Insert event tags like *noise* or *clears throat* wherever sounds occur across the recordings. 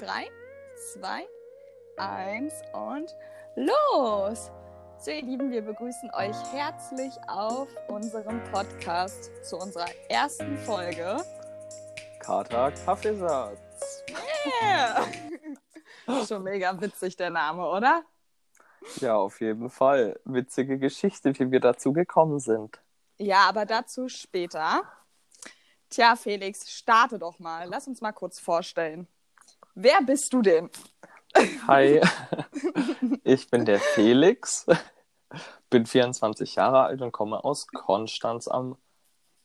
3, 2, 1 und los! So, ihr Lieben, wir begrüßen euch herzlich auf unserem Podcast zu unserer ersten Folge. Kater Kaffeesatz. Yeah! *laughs* Schon mega witzig der Name, oder? Ja, auf jeden Fall. Witzige Geschichte, wie wir dazu gekommen sind. Ja, aber dazu später. Tja, Felix, starte doch mal. Lass uns mal kurz vorstellen. Wer bist du denn? Hi, *laughs* ich bin der Felix, bin 24 Jahre alt und komme aus Konstanz am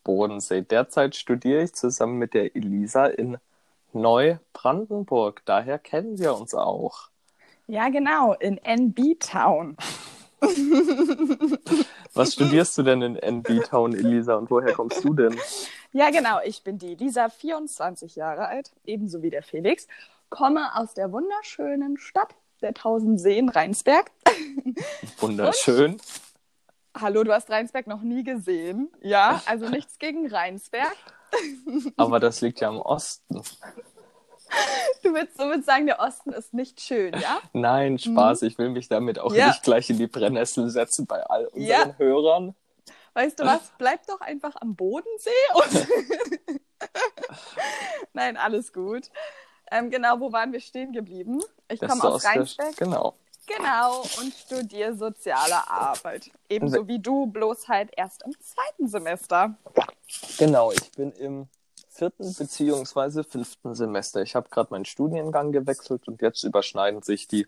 Bodensee. Derzeit studiere ich zusammen mit der Elisa in Neubrandenburg. Daher kennen wir uns auch. Ja, genau, in NB Town. *laughs* Was studierst du denn in NB Town, Elisa, und woher kommst du denn? Ja, genau, ich bin die Elisa, 24 Jahre alt, ebenso wie der Felix komme aus der wunderschönen Stadt der Tausend Seen, Rheinsberg. *laughs* Wunderschön. Und, hallo, du hast Rheinsberg noch nie gesehen. Ja, also nichts gegen Rheinsberg. *laughs* Aber das liegt ja im Osten. Du willst somit sagen, der Osten ist nicht schön, ja? Nein, Spaß. Mhm. Ich will mich damit auch ja. nicht gleich in die Brennnessel setzen bei all unseren ja. Hörern. Weißt du was? Bleib doch einfach am Bodensee. Und *laughs* Nein, alles gut. Ähm, genau, wo waren wir stehen geblieben? Ich komme aus Rheinsberg. Genau. Genau, und studiere soziale Arbeit. Ebenso wie du, bloß halt erst im zweiten Semester. Genau, ich bin im vierten beziehungsweise fünften Semester. Ich habe gerade meinen Studiengang gewechselt und jetzt überschneiden sich die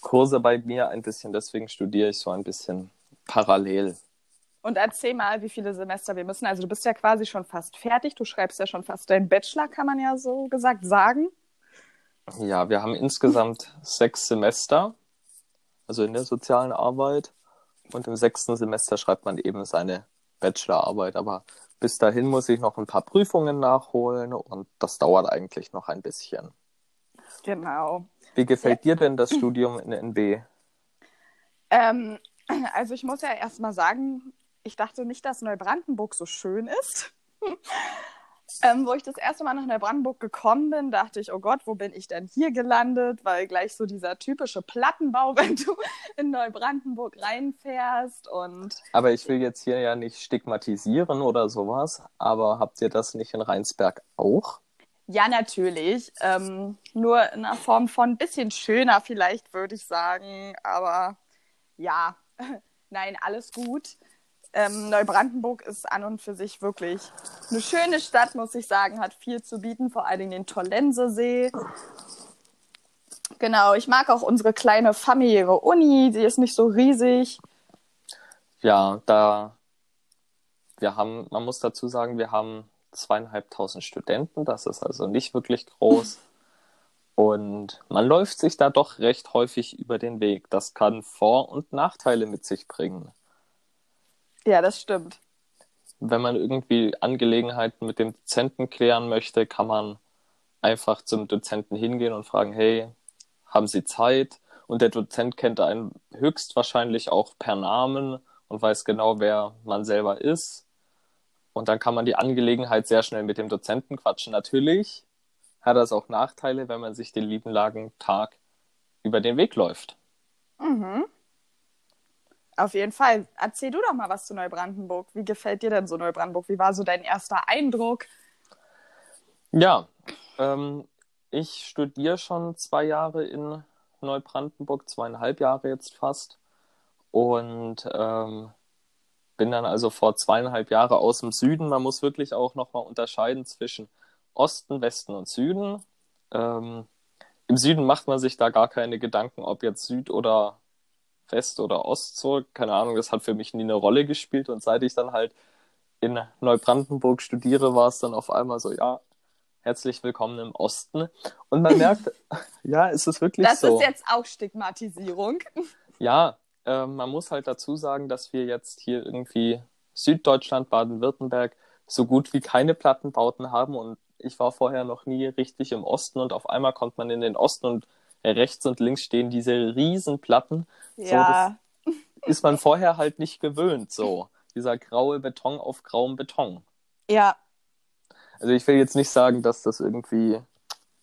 Kurse bei mir ein bisschen. Deswegen studiere ich so ein bisschen parallel. Und erzähl mal, wie viele Semester wir müssen. Also du bist ja quasi schon fast fertig. Du schreibst ja schon fast deinen Bachelor, kann man ja so gesagt sagen. Ja, wir haben insgesamt sechs Semester, also in der sozialen Arbeit. Und im sechsten Semester schreibt man eben seine Bachelorarbeit. Aber bis dahin muss ich noch ein paar Prüfungen nachholen und das dauert eigentlich noch ein bisschen. Genau. Wie gefällt ja. dir denn das Studium in NB? Ähm, also ich muss ja erstmal sagen, ich dachte nicht, dass Neubrandenburg so schön ist. Ähm, wo ich das erste Mal nach Neubrandenburg gekommen bin, dachte ich, oh Gott, wo bin ich denn hier gelandet? Weil gleich so dieser typische Plattenbau, *laughs* wenn du in Neubrandenburg reinfährst und. Aber ich will jetzt hier ja nicht stigmatisieren oder sowas, aber habt ihr das nicht in Rheinsberg auch? Ja, natürlich. Ähm, nur in einer Form von ein bisschen schöner, vielleicht würde ich sagen. Aber ja, *laughs* nein, alles gut. Ähm, Neubrandenburg ist an und für sich wirklich eine schöne Stadt, muss ich sagen, hat viel zu bieten, vor allen Dingen den Tollensesee. Genau, ich mag auch unsere kleine familiäre Uni, die ist nicht so riesig. Ja, da wir haben, man muss dazu sagen, wir haben zweieinhalbtausend Studenten, das ist also nicht wirklich groß. *laughs* Und man läuft sich da doch recht häufig über den Weg. Das kann Vor- und Nachteile mit sich bringen. Ja, das stimmt. Wenn man irgendwie Angelegenheiten mit dem Dozenten klären möchte, kann man einfach zum Dozenten hingehen und fragen, hey, haben Sie Zeit? Und der Dozent kennt einen höchstwahrscheinlich auch per Namen und weiß genau, wer man selber ist. Und dann kann man die Angelegenheit sehr schnell mit dem Dozenten quatschen. Natürlich hat das auch Nachteile, wenn man sich den lieben langen Tag über den Weg läuft. Mhm. Auf jeden Fall. Erzähl du doch mal was zu Neubrandenburg. Wie gefällt dir denn so Neubrandenburg? Wie war so dein erster Eindruck? Ja, ähm, ich studiere schon zwei Jahre in Neubrandenburg, zweieinhalb Jahre jetzt fast. Und ähm, bin dann also vor zweieinhalb Jahren aus dem Süden. Man muss wirklich auch nochmal unterscheiden zwischen Osten, Westen und Süden. Ähm, Im Süden macht man sich da gar keine Gedanken, ob jetzt Süd oder West- oder Ostzug, keine Ahnung, das hat für mich nie eine Rolle gespielt. Und seit ich dann halt in Neubrandenburg studiere, war es dann auf einmal so, ja, herzlich willkommen im Osten. Und man merkt, *laughs* ja, es ist wirklich das so. Das ist jetzt auch Stigmatisierung. *laughs* Ja, äh, man muss halt dazu sagen, dass wir jetzt hier irgendwie Süddeutschland, Baden-Württemberg so gut wie keine Plattenbauten haben und ich war vorher noch nie richtig im Osten und auf einmal kommt man in den Osten und rechts und links stehen diese Riesenplatten. Ja. So, *laughs* ist man vorher halt nicht gewöhnt, so. Dieser graue Beton auf grauem Beton. Ja. Also ich will jetzt nicht sagen, dass das irgendwie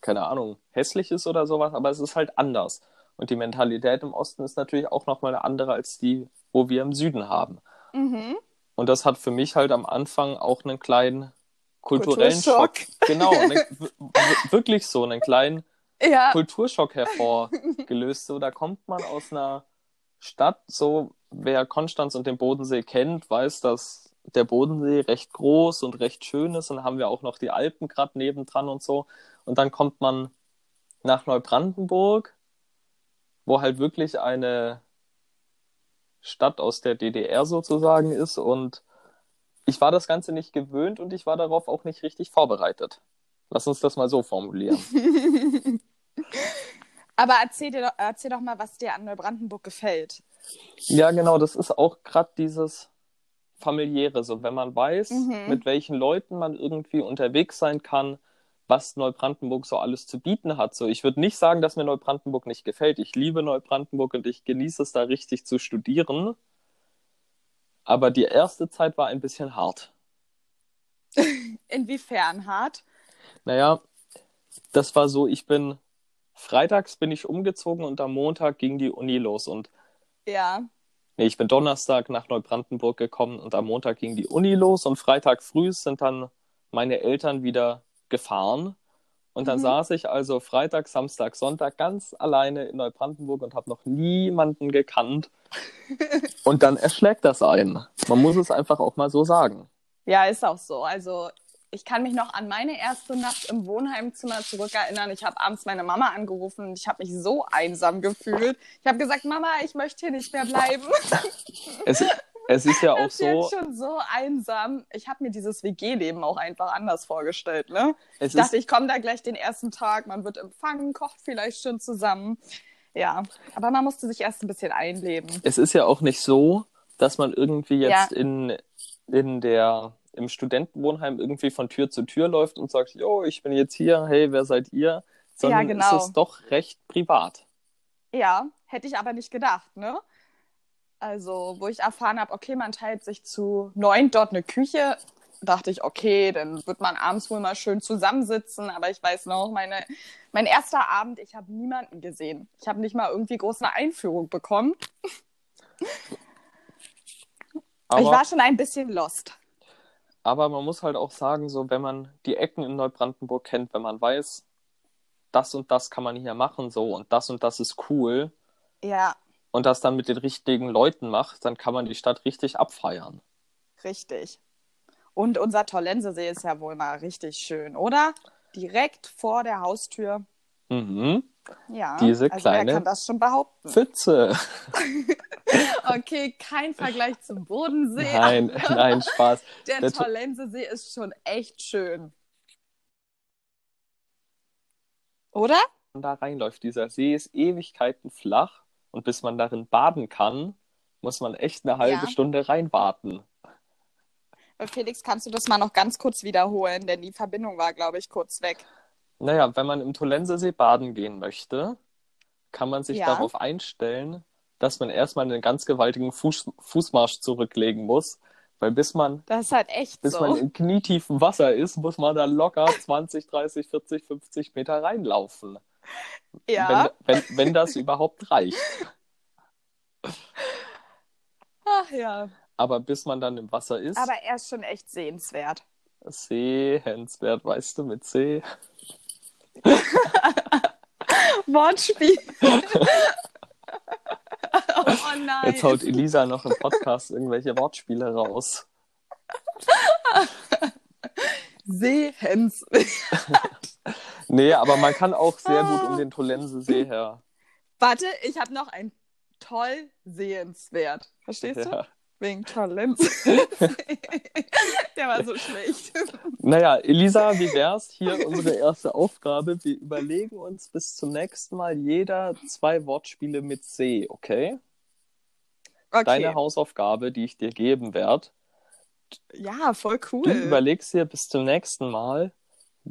keine Ahnung, hässlich ist oder sowas, aber es ist halt anders. Und die Mentalität im Osten ist natürlich auch nochmal eine andere als die, wo wir im Süden haben. Mhm. Und das hat für mich halt am Anfang auch einen kleinen kulturellen Kulturschock. Schock. Genau, einen, wirklich so einen kleinen Ja, Kulturschock *laughs* hervorgelöst. So, da kommt man aus einer Stadt, so wer Konstanz und den Bodensee kennt, weiß, dass der Bodensee recht groß und recht schön ist. Und dann haben wir auch noch die Alpen gerade nebendran und so. Und dann kommt man nach Neubrandenburg, wo halt wirklich eine Stadt aus der DDR sozusagen ist. Und ich war das Ganze nicht gewöhnt und ich war darauf auch nicht richtig vorbereitet. Lass uns das mal so formulieren. *laughs* aber erzähl, dir doch, erzähl doch mal, was dir an Neubrandenburg gefällt. Ja, genau, das ist auch gerade dieses familiäre, so wenn man weiß, Mhm. mit welchen Leuten man irgendwie unterwegs sein kann, was Neubrandenburg so alles zu bieten hat. So, ich würde nicht sagen, dass mir Neubrandenburg nicht gefällt. Ich liebe Neubrandenburg und ich genieße es da richtig zu studieren. Aber die erste Zeit war ein bisschen hart. *laughs* Inwiefern hart? Naja, das war so, ich bin freitags bin ich umgezogen und am Montag ging die Uni los und Ja. Nee, ich bin Donnerstag nach Neubrandenburg gekommen und am Montag ging die Uni los und Freitag früh sind dann meine Eltern wieder gefahren. Und dann Mhm. saß ich also Freitag, Samstag, Sonntag ganz alleine in Neubrandenburg und habe noch niemanden gekannt. *laughs* Und dann erschlägt das einen. Man muss es einfach auch mal so sagen. Ja, ist auch so. Also ich kann mich noch an meine erste Nacht im Wohnheimzimmer zurückerinnern. Ich habe abends meine Mama angerufen und ich habe mich so einsam gefühlt. Ich habe gesagt, Mama, ich möchte hier nicht mehr bleiben. *laughs* Es, es ist ja auch Das ist so, schon so einsam. Ich habe mir dieses WG-Leben auch einfach anders vorgestellt. Ne? Ich dachte, ich komme da gleich den ersten Tag, man wird empfangen, kocht vielleicht schon zusammen. Ja, aber man musste sich erst ein bisschen einleben. es ist ja auch nicht so, dass man irgendwie jetzt Ja. in, in der, im Studentenwohnheim irgendwie von Tür zu Tür läuft und sagt, jo, ich bin jetzt hier, hey, wer seid ihr? Sondern genau. es ist doch recht privat. Ja, hätte ich aber nicht gedacht, ne? Also, wo ich erfahren habe, okay, man teilt sich zu neun dort eine Küche, dachte ich, okay, dann wird man abends wohl mal schön zusammensitzen. Aber ich weiß noch, meine, mein erster Abend, ich habe niemanden gesehen. Ich habe nicht mal irgendwie groß eine Einführung bekommen. Aber, ich war schon ein bisschen lost. Aber man muss halt auch sagen, so wenn man die Ecken in Neubrandenburg kennt, wenn man weiß, das und das kann man hier machen, so und das und das ist cool Ja, und das dann mit den richtigen Leuten macht, dann kann man die Stadt richtig abfeiern. richtig. Und unser Tollensesee ist ja wohl mal richtig schön, oder? Direkt vor der Haustür. Mhm. Ja, Diese also kleine- wer kann das schon behaupten? Pfütze. *laughs* Okay, kein Vergleich zum Bodensee. Nein, *laughs* nein, Spaß. Der, Der To- Tollensesee ist schon echt schön. Oder? man da reinläuft. Dieser See ist Ewigkeiten flach und bis man darin baden kann, muss man echt eine halbe Ja. Stunde reinwarten. Äh, Felix, kannst du das mal noch ganz kurz wiederholen? Denn die Verbindung war, glaube ich, kurz weg. Naja, wenn man im Tolensesee baden gehen möchte, kann man sich Ja. darauf einstellen, dass man erstmal einen ganz gewaltigen Fuß Fußmarsch zurücklegen muss, weil bis man, halt echt bis so. man in knietiefem Wasser ist, muss man da locker 20, 30, 40, 50 Meter reinlaufen. ja. Wenn, wenn, wenn das *laughs* überhaupt reicht. Ach ja. Aber bis man dann im Wasser ist, Aber er ist schon echt sehenswert. sehenswert, weißt du, mit C. *laughs* Wortspiel. *laughs* oh nein. Jetzt haut Elisa noch im Podcast irgendwelche Wortspiele raus. *laughs* Sehenswert. Nee, aber man kann auch sehr gut Ah. um den Tolensesee her. Warte, ich habe noch ein toll sehenswert. Verstehst du? Ja. Wegen Talent. *laughs* Der war so schlecht. Naja, Elisa, wie wär's? Hier unsere erste Aufgabe. Wir überlegen uns bis zum nächsten Mal jeder zwei Wortspiele mit C, okay? Okay. Deine Hausaufgabe, die ich dir geben werde. Ja, voll cool. Du überlegst dir bis zum nächsten Mal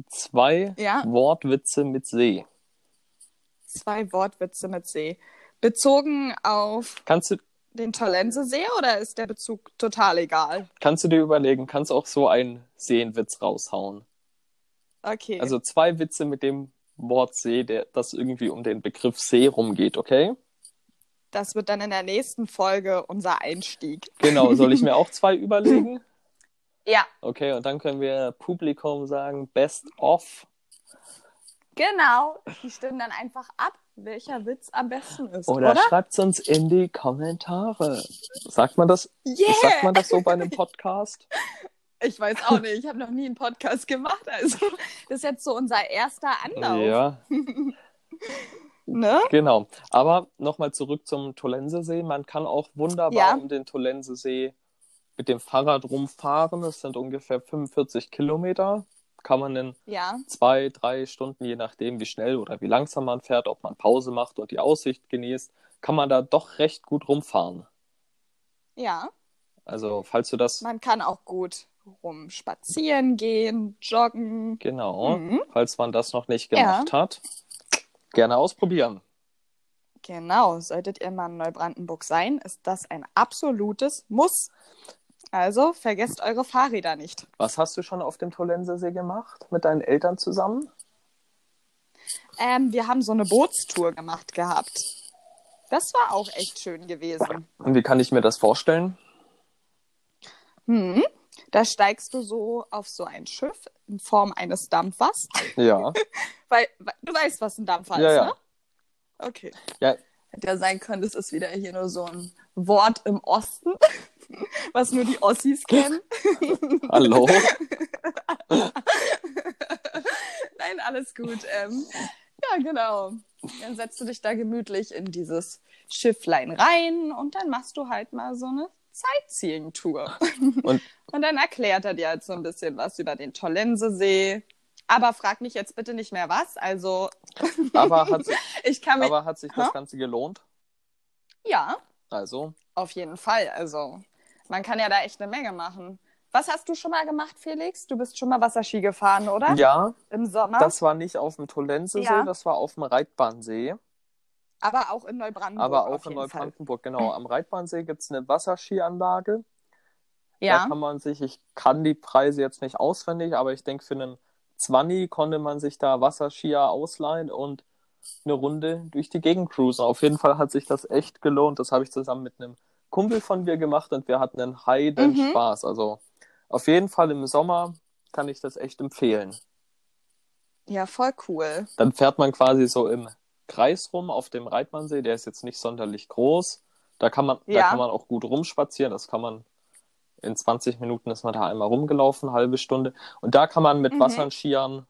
zwei Ja. Wortwitze mit See. Zwei Wortwitze mit See. Bezogen auf Kannst du, den Tollensesee oder ist der Bezug total egal? kannst du dir überlegen, kannst auch so einen Seenwitz raushauen. Okay. Also zwei Witze mit dem Wort See, der, das irgendwie um den Begriff See rumgeht, okay? Das wird dann in der nächsten Folge unser Einstieg. Genau, soll ich mir auch zwei *laughs* überlegen? Ja, Okay, und dann können wir Publikum sagen, Best of. genau. Die stimmen dann einfach ab, welcher Witz am besten ist, Oder, oder? schreibt's uns in die Kommentare. Sagt man das? Yeah! Sagt man das so bei einem Podcast? *laughs* Ich weiß auch nicht, ich habe noch nie einen Podcast gemacht, also das ist jetzt so unser erster Anlauf. Ja, *laughs* Ne? genau. Aber nochmal zurück zum Tolensesee. Man kann auch wunderbar Ja. um den Tolensesee mit dem Fahrrad rumfahren. Das sind ungefähr 45 Kilometer. Kann man in Ja, zwei, drei Stunden, je nachdem, wie schnell oder wie langsam man fährt, ob man Pause macht und die Aussicht genießt, kann man da doch recht gut rumfahren. ja. Also, falls du das Man kann auch gut rum spazieren gehen, joggen. genau, Mhm. falls man das noch nicht Ja. gemacht hat, gerne ausprobieren. Genau, solltet ihr mal in Neubrandenburg sein, ist das ein absolutes Muss. Also vergesst eure Fahrräder nicht. Was hast du schon auf dem Tolensesee gemacht mit deinen Eltern zusammen? Ähm, wir haben so eine Bootstour gemacht gehabt. Das war auch echt schön gewesen. Und wie kann ich mir das vorstellen? Hm. Da steigst du so auf so ein Schiff in Form eines Dampfers. Ja. *laughs* Weil, weil du weißt, was ein Dampfer Ja, ist, ja. ne? Okay. Ja, Hätte ja sein können, das ist wieder hier nur so ein Wort im Osten, *laughs* was nur die Ossis kennen. *laughs* hallo. *laughs* Nein, alles gut. Ähm, ja, genau. Dann setzt du dich da gemütlich in dieses Schifflein rein und dann machst du halt mal so eine Sightseeing-Tour. Und *laughs* Und dann erklärt er dir halt so ein bisschen was über den Tollensesee. Aber frag mich jetzt bitte nicht mehr was. Also, aber hat, sich- ich kann mich. aber hat sich das? Ganze gelohnt? Ja, Also, auf jeden Fall. Also, man kann ja da echt eine Menge machen. Was hast du schon mal gemacht, Felix? Du bist schon mal Wasserski gefahren, oder? ja, Im Sommer. das war nicht auf dem Tolensesee, Ja. das war auf dem Reitbahnsee. aber auch in Neubrandenburg. Aber auch in jeden Fall. Neubrandenburg, genau. Am Reitbahnsee gibt es eine Wasserskianlage. Da Ja. kann man sich, ich kann die Preise jetzt nicht auswendig, aber ich denke, für einen 20 konnte man sich da Wasserskier ausleihen und eine Runde durch die Gegend cruisen. Auf jeden Fall hat sich das echt gelohnt. Das habe ich zusammen mit einem Kumpel von mir gemacht und wir hatten einen heiden Mhm. Spaß. Also auf jeden Fall im Sommer kann ich das echt empfehlen. Ja, voll cool. Dann fährt man quasi so im Kreis rum auf dem Reitmannsee. Der ist jetzt nicht sonderlich groß. Da kann man, da Ja. kann man auch gut rumspazieren. Das kann man in 20 Minuten ist man da einmal rumgelaufen, halbe Stunde. Und da kann man mit Mhm. Wasserskiern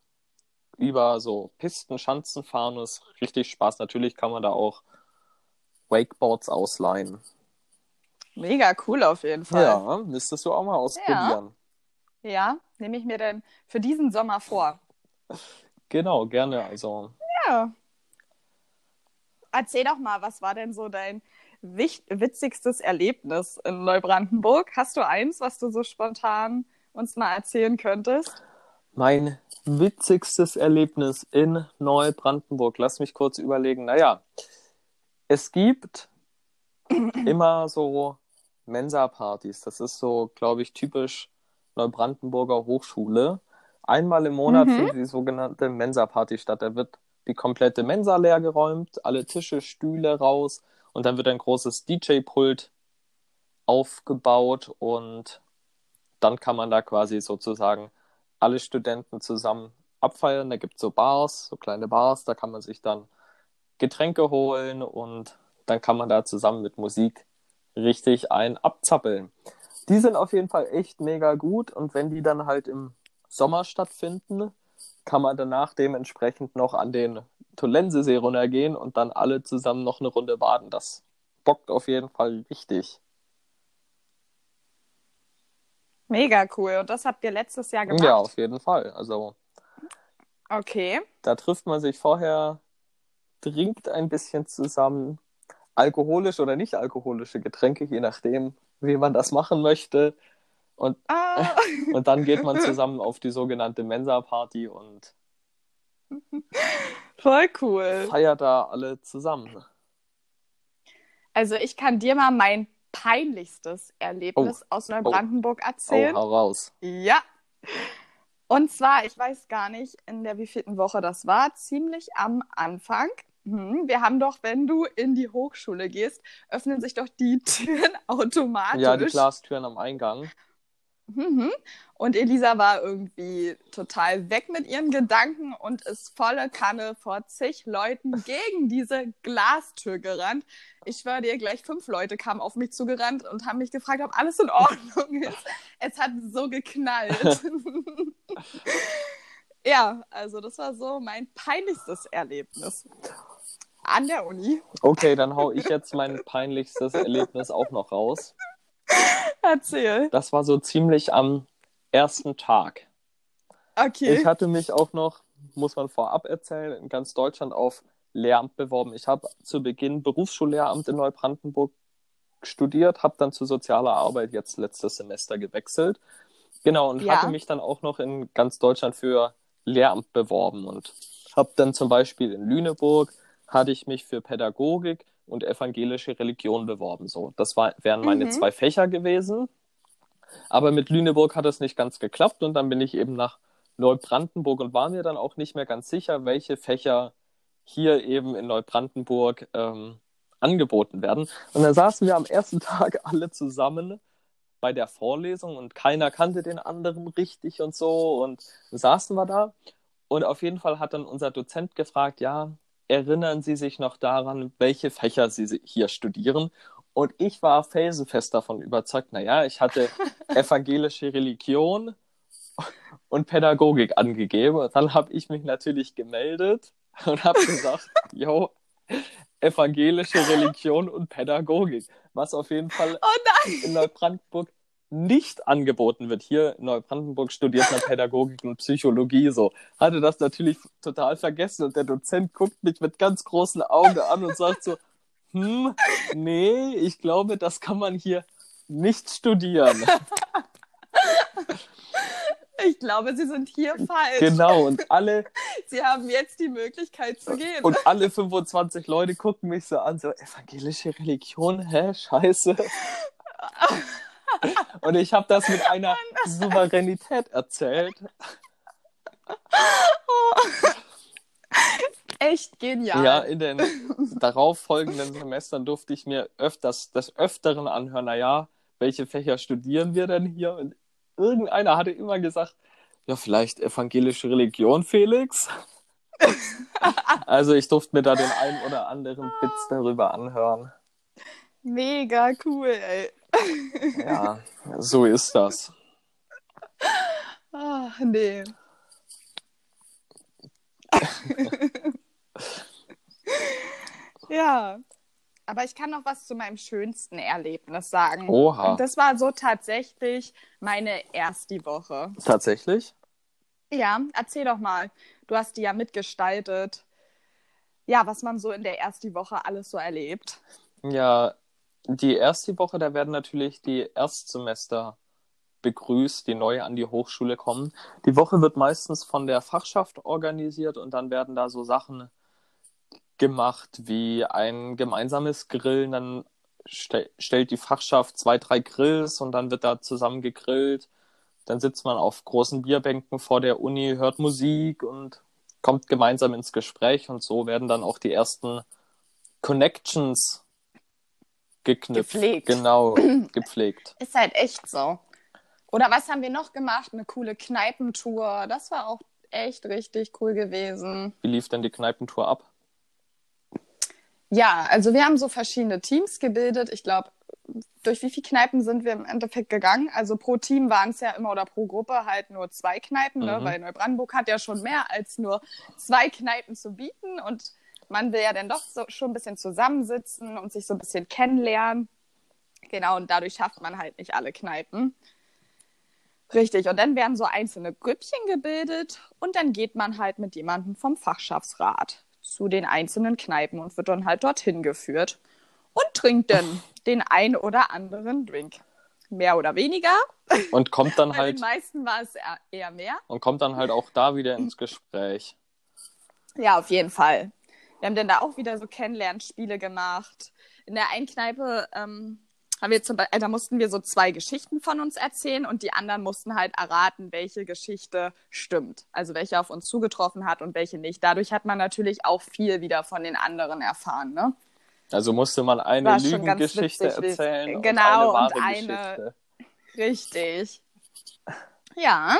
über so Pisten, Schanzen fahren. Das ist richtig Spaß. Natürlich kann man da auch Wakeboards ausleihen. Mega cool auf jeden Fall. Ja, müsstest du auch mal ausprobieren. Ja, nehme ich mir dann für diesen Sommer vor. Genau, gerne. Also, Ja. Erzähl doch mal, was war denn so dein witzigstes Erlebnis in Neubrandenburg? Hast du eins, was du so spontan uns mal erzählen könntest? Mein witzigstes Erlebnis in Neubrandenburg. Lass mich kurz überlegen. Naja, es gibt *clears throat* immer so Mensa-Partys. Das ist so, glaube ich, typisch Neubrandenburger Hochschule. Einmal im Monat Mhm. findet die sogenannte Mensa-Party statt. Da wird die komplette Mensa leer geräumt, alle Tische, Stühle raus und dann wird ein großes DJ-Pult aufgebaut und dann kann man da quasi sozusagen alle Studenten zusammen abfeiern. Da gibt es so Bars, so kleine Bars, da kann man sich dann Getränke holen und dann kann man da zusammen mit Musik richtig ein abzappeln. Die sind auf jeden Fall echt mega gut und wenn die dann halt im Sommer stattfinden, kann man danach dementsprechend noch an den Tolensesee runtergehen und dann alle zusammen noch eine Runde baden. Das bockt auf jeden Fall richtig. Mega cool. Und das habt ihr letztes Jahr gemacht? Ja, auf jeden Fall. Also Okay. Da trifft man sich vorher, trinkt ein bisschen zusammen, alkoholische oder nicht alkoholische Getränke, je nachdem, wie man das machen möchte. Und, Ah, *laughs* und dann geht man zusammen auf die sogenannte Mensa-Party und *laughs* voll cool. feiert da alle zusammen. Also ich kann dir mal mein peinlichstes Erlebnis aus Neubrandenburg Oh, erzählen. hau raus. Ja. Und zwar, ich weiß gar nicht, in der wievielten Woche das war, ziemlich am Anfang. Hm, wir haben doch, wenn du in die Hochschule gehst, öffnen sich doch die *laughs* Türen automatisch. Ja, die Glastüren am Eingang. Mhm. Und Elisa war irgendwie total weg mit ihren Gedanken und ist volle Kanne vor zig Leuten *laughs* gegen diese Glastür gerannt. Ich schwöre dir, gleich fünf Leute kamen auf mich zugerannt und haben mich gefragt, ob alles in Ordnung *laughs* ist. Es hat so geknallt. ja, also das war so mein peinlichstes Erlebnis an der Uni. Okay, dann hau ich jetzt mein peinlichstes Erlebnis auch noch raus. Erzähl. Das war so ziemlich am ersten Tag. Okay. Ich hatte mich auch noch, muss man vorab erzählen, in ganz Deutschland auf Lehramt beworben. Ich habe zu Beginn Berufsschullehramt in Neubrandenburg studiert, habe dann zu sozialer Arbeit jetzt letztes Semester gewechselt. Genau, und Ja. hatte mich dann auch noch in ganz Deutschland für Lehramt beworben und habe dann zum Beispiel in Lüneburg hatte ich mich für Pädagogik und evangelische Religion beworben. So, das war, wären meine Mhm. zwei Fächer gewesen. Aber mit Lüneburg hat es nicht ganz geklappt und dann bin ich eben nach Neubrandenburg und war mir dann auch nicht mehr ganz sicher, welche Fächer hier eben in Neubrandenburg ähm, angeboten werden. Und dann saßen wir am ersten *laughs* Tag alle zusammen bei der Vorlesung und keiner kannte den anderen richtig und so und saßen wir da und auf jeden Fall hat dann unser Dozent gefragt, ja, erinnern Sie sich noch daran, welche Fächer Sie hier studieren? Und ich war felsenfest davon überzeugt, naja, ich hatte *laughs* evangelische Religion und Pädagogik angegeben. Und dann habe ich mich natürlich gemeldet und habe gesagt, *laughs* yo, evangelische Religion und Pädagogik, was auf jeden Fall Oh in Neubrandenburg nicht angeboten wird. Hier in Neubrandenburg studiert man Pädagogik und Psychologie so. Hatte das natürlich total vergessen und der Dozent guckt mich mit ganz großen Augen an und sagt so, hm, nee, ich glaube, das kann man hier nicht studieren. *laughs* Ich glaube, Sie sind hier falsch. Genau, und alle, *laughs* Sie haben jetzt die Möglichkeit zu gehen. und alle 25 Leute gucken mich so an, so, evangelische Religion, hä, scheiße. Und ich habe das mit einer Souveränität erzählt. Echt genial. Ja, in den darauffolgenden Semestern durfte ich mir öfters des Öfteren anhören, naja, welche Fächer studieren wir denn hier? Und irgendeiner hatte immer gesagt, ja, vielleicht evangelische Religion, Felix. also ich durfte mir da den einen oder anderen Witz darüber anhören. Mega cool, ey. Ja, so ist das. Ach, nee. ja. Aber ich kann noch was zu meinem schönsten Erlebnis sagen. Oha. Und das war so tatsächlich meine erste Woche. Tatsächlich? Ja, erzähl doch mal. Du hast die ja mitgestaltet. Ja, was man so in der ersten Woche alles so erlebt. Ja, die erste Woche, da werden natürlich die Erstsemester begrüßt, die neu an die Hochschule kommen. Die Woche wird meistens von der Fachschaft organisiert und dann werden da so Sachen gemacht wie ein gemeinsames Grillen. Dann ste stellt die Fachschaft zwei, drei Grills und dann wird da zusammen gegrillt. Dann sitzt man auf großen Bierbänken vor der Uni, hört Musik und kommt gemeinsam ins Gespräch und so werden dann auch die ersten Connections geknüpft. Gepflegt. Genau, *clears throat* gepflegt. Ist halt echt so. Oder was haben wir noch gemacht? Eine coole Kneipentour. Das war auch echt richtig cool gewesen. Wie lief denn die Kneipentour ab? Ja, also wir haben so verschiedene Teams gebildet. Ich glaube, durch wie viele Kneipen sind wir im Endeffekt gegangen? Also pro Team waren es ja immer oder pro Gruppe halt nur zwei Kneipen, ne? Mhm. weil Neubrandenburg hat ja schon mehr als nur zwei Kneipen zu bieten und man will ja dann doch so, schon ein bisschen zusammensitzen und sich so ein bisschen kennenlernen. Genau, und dadurch schafft man halt nicht alle Kneipen. Richtig, und dann werden so einzelne Grüppchen gebildet und dann geht man halt mit jemandem vom Fachschaftsrat zu den einzelnen Kneipen und wird dann halt dorthin geführt und trinkt dann den ein oder anderen Drink. Mehr oder weniger. Und kommt dann *laughs* Bei halt den meisten war es eher mehr. und kommt dann halt auch da wieder ins Gespräch. Ja, auf jeden Fall. Wir haben dann da auch wieder so Kennenlernspiele gemacht. In der einen Kneipe ähm, haben wir zum Beispiel, da mussten wir so zwei Geschichten von uns erzählen und die anderen mussten halt erraten, welche Geschichte stimmt. Also welche auf uns zugetroffen hat und welche nicht. Dadurch hat man natürlich auch viel wieder von den anderen erfahren, ne? Also musste man eine Lügengeschichte erzählen genau, und eine und wahre eine- Geschichte. Richtig. Ja.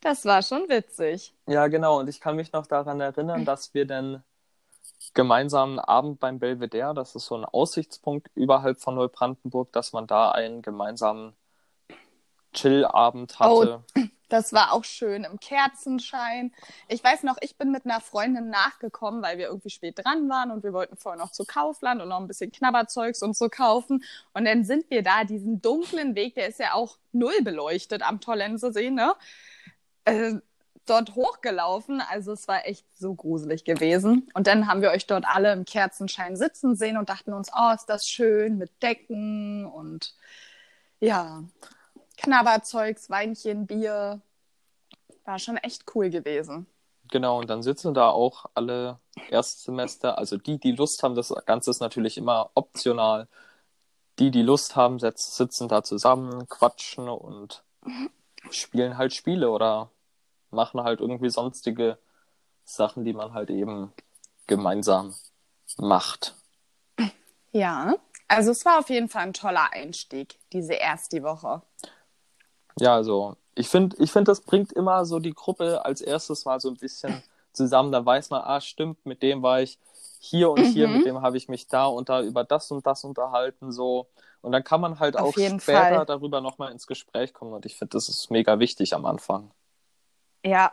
Das war schon witzig. Ja, genau. Und ich kann mich noch daran erinnern, dass wir dann gemeinsam einen Abend beim Belvedere, das ist so ein Aussichtspunkt überhalb von Neubrandenburg, dass man da einen gemeinsamen Chill-Abend hatte. *clears throat* Das war auch schön im Kerzenschein. Ich weiß noch, ich bin mit einer Freundin nachgekommen, weil wir irgendwie spät dran waren und wir wollten vorher noch zu Kaufland und noch ein bisschen Knabberzeugs und so kaufen. Und dann sind wir da diesen dunklen Weg, der ist ja auch null beleuchtet am Tollensesee, ne? Äh, dort hochgelaufen. Also es war echt so gruselig gewesen. Und dann haben wir euch dort alle im Kerzenschein sitzen sehen und dachten uns, oh, ist das schön mit Decken und ja, Knabberzeugs, Weinchen, Bier. War schon echt cool gewesen. Genau, und dann sitzen da auch alle Erstsemester, also die, die Lust haben, das Ganze ist natürlich immer optional. Die, die Lust haben, sitzen da zusammen, quatschen und spielen halt Spiele oder machen halt irgendwie sonstige Sachen, die man halt eben gemeinsam macht. Ja, also es war auf jeden Fall ein toller Einstieg, diese erste Woche. Ja, also ich finde, ich finde, das bringt immer so die Gruppe als erstes mal so ein bisschen *laughs* zusammen. Da weiß man, ah, stimmt, mit dem war ich hier und hier, Mhm. mit dem habe ich mich da und da über das und das unterhalten, so. Und dann kann man halt Auf auch später Fall. darüber nochmal ins Gespräch kommen. Und ich finde, das ist mega wichtig am Anfang. Ja,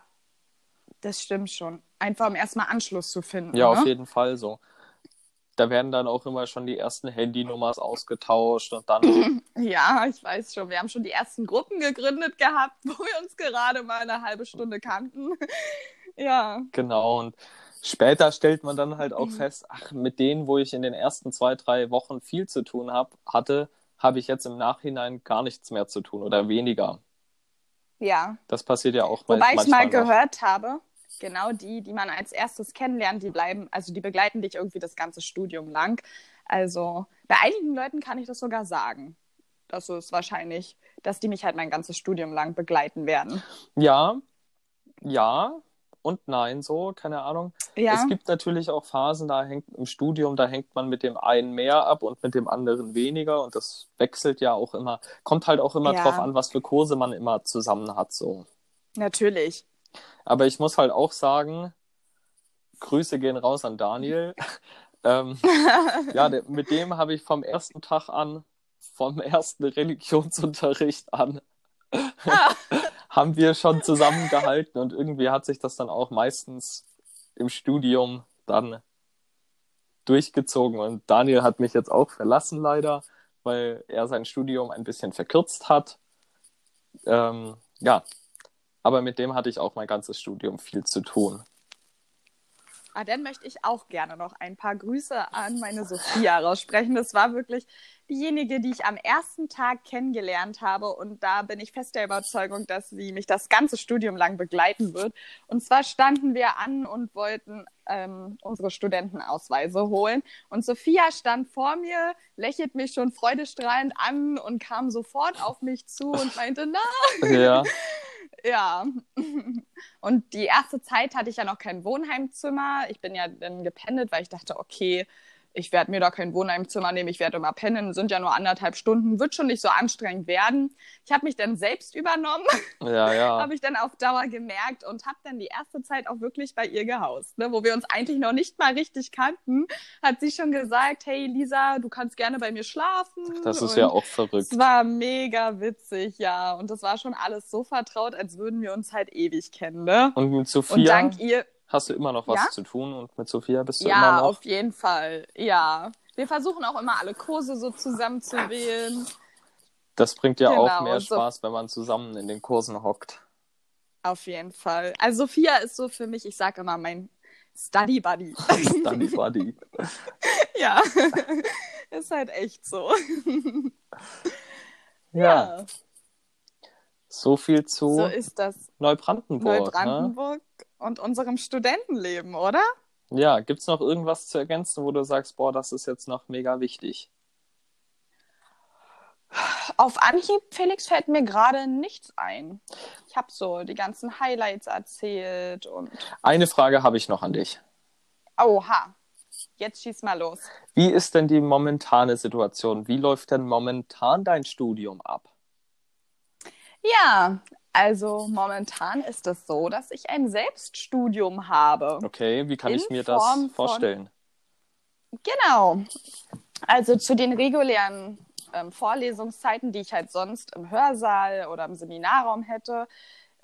das stimmt schon. Einfach um erstmal Anschluss zu finden. Ja, ne? auf jeden Fall so. Da werden dann auch immer schon die ersten Handynummers ausgetauscht und dann, *laughs* Ja, ich weiß schon. Wir haben schon die ersten Gruppen gegründet gehabt, *laughs* wo wir uns gerade mal eine halbe Stunde kannten. *laughs* ja. genau. Und später stellt man dann halt Mhm. auch fest, ach, mit denen, wo ich in den ersten zwei, drei Wochen viel zu tun hab, hatte, habe ich jetzt im Nachhinein gar nichts mehr zu tun oder weniger. Ja. Das passiert ja auch Wobei ich mal noch. gehört habe, genau die, die man als erstes kennenlernt, die bleiben, also die begleiten dich irgendwie das ganze Studium lang. Also bei einigen Leuten kann ich das sogar sagen. Das ist wahrscheinlich, dass die mich halt mein ganzes Studium lang begleiten werden. Ja, ja und nein, so, keine Ahnung. Ja, Es gibt natürlich auch Phasen, da hängt im Studium, da hängt man mit dem einen mehr ab und mit dem anderen weniger und das wechselt ja auch immer, kommt halt auch immer Ja. drauf an, was für Kurse man immer zusammen hat, so. natürlich. Aber ich muss halt auch sagen, Grüße gehen raus an Daniel. *laughs* ähm, ja, mit dem habe ich vom ersten Tag an, vom ersten Religionsunterricht an, *laughs* haben wir schon zusammengehalten und irgendwie hat sich das dann auch meistens im Studium dann durchgezogen. Und Daniel hat mich jetzt auch verlassen leider, weil er sein Studium ein bisschen verkürzt hat. Ähm, ja, aber mit dem hatte ich auch mein ganzes Studium viel zu tun. Ah, dann möchte ich auch gerne noch ein paar Grüße an meine Sophia raussprechen. Das war wirklich diejenige, die ich am ersten Tag kennengelernt habe. Und da bin ich fest der Überzeugung, dass sie mich das ganze Studium lang begleiten wird. Und zwar standen wir an und wollten ähm, unsere Studentenausweise holen. Und Sophia stand vor mir, lächelt mich schon freudestrahlend an und kam sofort auf mich zu und meinte, na, Ja, *laughs* ja. Und die erste Zeit hatte ich ja noch kein Wohnheimzimmer. Ich bin ja dann gependelt, weil ich dachte, okay, ich werde mir da kein Wohnheimzimmer nehmen, ich werde immer pennen, sind ja nur anderthalb Stunden, wird schon nicht so anstrengend werden. Ich habe mich dann selbst übernommen, ja, ja. *laughs* habe ich dann auf Dauer gemerkt und habe dann die erste Zeit auch wirklich bei ihr gehaust. Ne? Wo wir uns eigentlich noch nicht mal richtig kannten, hat sie schon gesagt, hey Lisa, du kannst gerne bei mir schlafen. Das ist Und ja auch verrückt. es war mega witzig, ja. Und das war schon alles so vertraut, als würden wir uns halt ewig kennen, ne? Und mit Und Sophia dank ihr, hast du immer noch was Ja? zu tun und mit Sophia bist du ja, immer noch. auf jeden Fall, ja. Wir versuchen auch immer alle Kurse so zusammen zu wählen. Das bringt ja auch Genau, mehr und so- Spaß, wenn man zusammen in den Kursen hockt. Auf jeden Fall. Also Sophia ist so für mich, ich sage immer, mein Study Buddy. *laughs* *laughs* Die Buddy. ja. *laughs* ist halt echt so. Ja, so viel zu So ist das Neubrandenburg. Ne? Und unserem Studentenleben, oder? Ja, gibt's noch irgendwas zu ergänzen, wo du sagst, boah, das ist jetzt noch mega wichtig? Auf Anhieb, Felix, fällt mir gerade nichts ein. Ich habe so die ganzen Highlights erzählt und. Eine Frage habe ich noch an dich. Oha. Jetzt schieß mal los. Wie ist denn die momentane Situation? Wie läuft denn momentan dein Studium ab? Ja, also momentan ist es so, dass ich ein Selbststudium habe. Okay, wie kann ich mir das Form von- vorstellen? Genau. Also zu den regulären ähm, Vorlesungszeiten, die ich halt sonst im Hörsaal oder im Seminarraum hätte,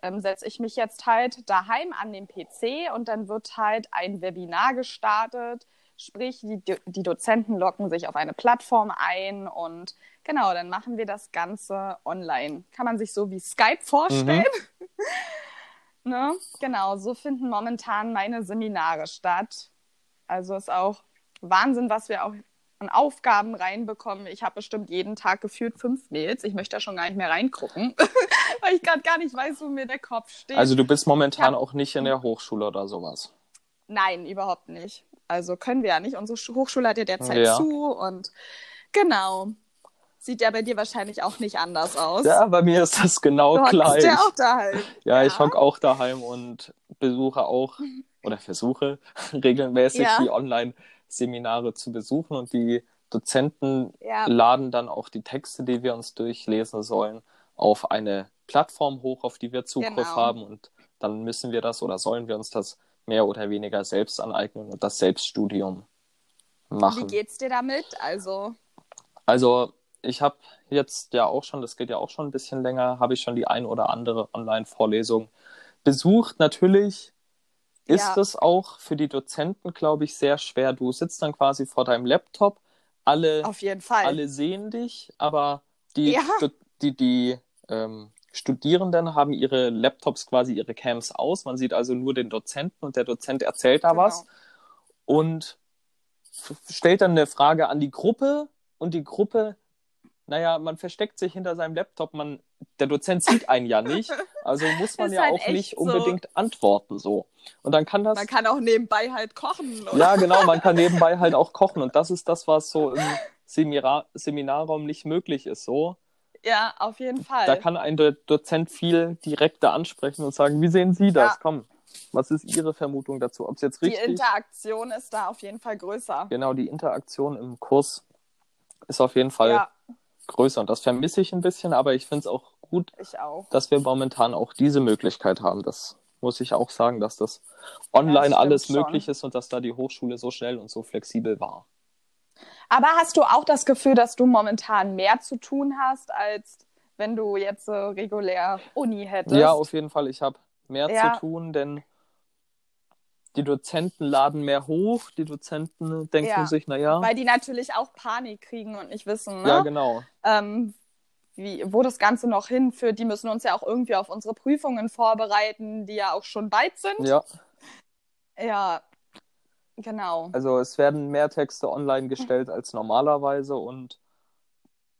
ähm, setze ich mich jetzt halt daheim an den PC und dann wird halt ein Webinar gestartet. Sprich, die, die Dozenten locken sich auf eine Plattform ein und genau, dann machen wir das Ganze online. Kann man sich so wie Skype vorstellen. *laughs* ne? Genau, so finden momentan meine Seminare statt. Also ist auch Wahnsinn, was wir auch an Aufgaben reinbekommen. Ich habe bestimmt jeden Tag gefühlt fünf Mails. Ich möchte da schon gar nicht mehr reingucken, *laughs* weil ich gerade gar nicht weiß, wo mir der Kopf steht. Also du bist momentan Ja. auch nicht in der Hochschule oder sowas. Nein, überhaupt nicht. Also können wir ja nicht. Unsere Sch- Hochschule hat ja derzeit Ja. zu und genau. Sieht ja bei dir wahrscheinlich auch nicht anders aus. Ja, bei mir ist das genau du gleich. ja auch daheim. Ja, ich Ja. hocke auch daheim und besuche auch oder versuche *laughs* regelmäßig Ja. die Online-Seminare zu besuchen und die Dozenten Ja. laden dann auch die Texte, die wir uns durchlesen sollen, auf eine Plattform hoch, auf die wir Zugriff Genau. haben und dann müssen wir das oder sollen wir uns das mehr oder weniger selbst aneignen und das Selbststudium Wie machen. geht's dir damit? Also, Also ich habe jetzt ja auch schon, das geht ja auch schon ein bisschen länger, habe ich schon die ein oder andere Online-Vorlesung besucht. Natürlich ist Ja. es auch für die Dozenten, glaube ich, sehr schwer. Du sitzt dann quasi vor deinem Laptop, alle, auf jeden Fall. alle sehen dich, aber die, Ja. Die, die ähm, Studierenden haben ihre Laptops quasi ihre Cams aus. Man sieht also nur den Dozenten und der Dozent erzählt da Genau. was und stellt dann eine Frage an die Gruppe und die Gruppe, naja, man versteckt sich hinter seinem Laptop, man, der Dozent sieht einen ja nicht, also muss man *laughs* ja halt auch nicht so. unbedingt antworten so. Und dann kann das, Man kann auch nebenbei halt kochen. Oder? ja genau, man kann *laughs* nebenbei halt auch kochen und das ist das, was so im Semira Seminarraum nicht möglich ist so. Ja, auf jeden Fall. Da kann ein Do Dozent viel direkter ansprechen und sagen, wie sehen Sie das? Ja. Komm, was ist Ihre Vermutung dazu? Ob es jetzt die richtig Interaktion ist da auf jeden Fall größer. Genau, die Interaktion im Kurs ist auf jeden Fall Ja, größer und das vermisse ich ein bisschen, aber ich finde es auch gut, auch. dass wir momentan auch diese Möglichkeit haben. Das muss ich auch sagen, dass das online stimmt alles schon. möglich ist und dass da die Hochschule so schnell und so flexibel war. Aber hast du auch das Gefühl, dass du momentan mehr zu tun hast, als wenn du jetzt äh, regulär Uni hättest? Ja, auf jeden Fall. Ich habe mehr Ja. zu tun, denn die Dozenten laden mehr hoch. Die Dozenten denken Ja. sich, naja, Weil die natürlich auch Panik kriegen und nicht wissen, ne? ja, genau. ähm, wie, wo das Ganze noch hinführt. Die müssen uns ja auch irgendwie auf unsere Prüfungen vorbereiten, die ja auch schon bald sind. Ja, Ja, genau. also es werden mehr Texte online gestellt als normalerweise und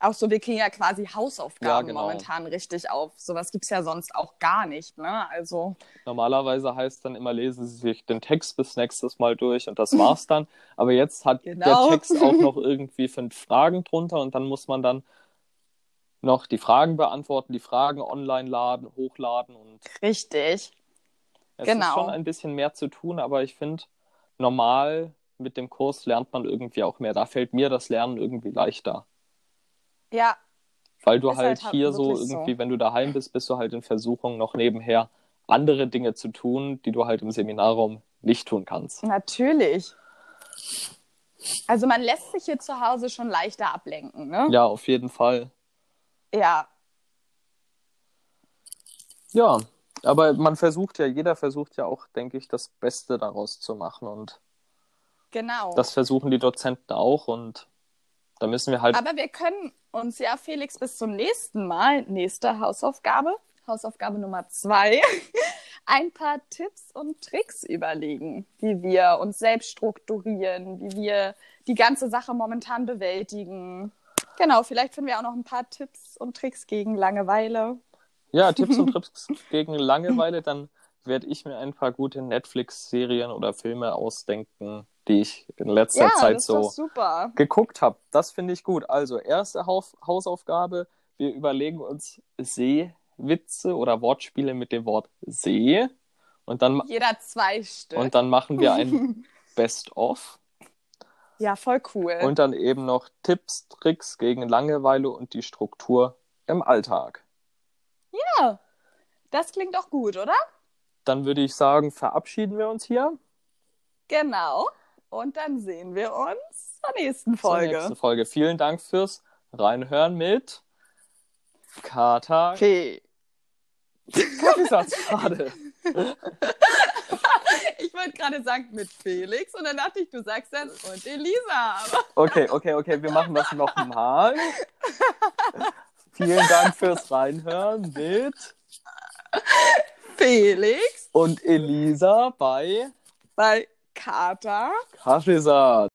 Auch so, wir kriegen ja quasi Hausaufgaben Ja, genau. momentan richtig auf. Sowas gibt es ja sonst auch gar nicht, ne? Also, Normalerweise heißt dann immer, lesen Sie sich den Text bis nächstes Mal durch und das war's dann. *laughs* Aber jetzt hat Genau. der Text auch noch *laughs* irgendwie fünf Fragen drunter und dann muss man dann noch die Fragen beantworten, die Fragen online laden, hochladen und richtig. es Genau. ist schon ein bisschen mehr zu tun, aber ich finde, normal mit dem Kurs lernt man irgendwie auch mehr. Da fällt mir das Lernen irgendwie leichter. Ja, Weil du halt halt hier so wirklich so. irgendwie, wenn du daheim bist, bist du halt in Versuchung, noch nebenher andere Dinge zu tun, die du halt im Seminarraum nicht tun kannst. natürlich. Also man lässt sich hier zu Hause schon leichter ablenken, ne? Ja, auf jeden Fall. Ja, Ja, aber man versucht ja, jeder versucht ja auch, denke ich, das Beste daraus zu machen und genau. das versuchen die Dozenten auch und da müssen wir halt, Aber wir können uns ja, Felix, bis zum nächsten Mal, nächste Hausaufgabe, Hausaufgabe Nummer zwei, *laughs* ein paar Tipps und Tricks überlegen, wie wir uns selbst strukturieren, wie wir die ganze Sache momentan bewältigen. Genau, vielleicht finden wir auch noch ein paar Tipps und Tricks gegen Langeweile. ja, Tipps und *laughs* Tricks gegen Langeweile, dann werde ich mir ein paar gute Netflix-Serien oder Filme ausdenken, die ich in letzter Ja, Zeit so geguckt habe. Das finde ich gut. Also, erste Haus Hausaufgabe, wir überlegen uns Seewitze oder Wortspiele mit dem Wort See. Und dann, Jeder zwei Stück. und dann machen wir ein *laughs* Best-of. ja, voll cool. Und dann eben noch Tipps, Tricks gegen Langeweile und die Struktur im Alltag. ja, das klingt doch gut, oder? Dann würde ich sagen, verabschieden wir uns hier. Genau. Und dann sehen wir uns zur nächsten Zur Folge. nächsten Folge. Vielen Dank fürs Reinhören mit Kata. Kaffeesatz, schade. *laughs* Ich wollte gerade sagen mit Felix und dann dachte ich, du sagst dann und Elisa. Okay, okay, okay, wir machen das nochmal. Vielen Dank fürs Reinhören mit Felix und Elisa bei bei Kater. Kaffeesatz.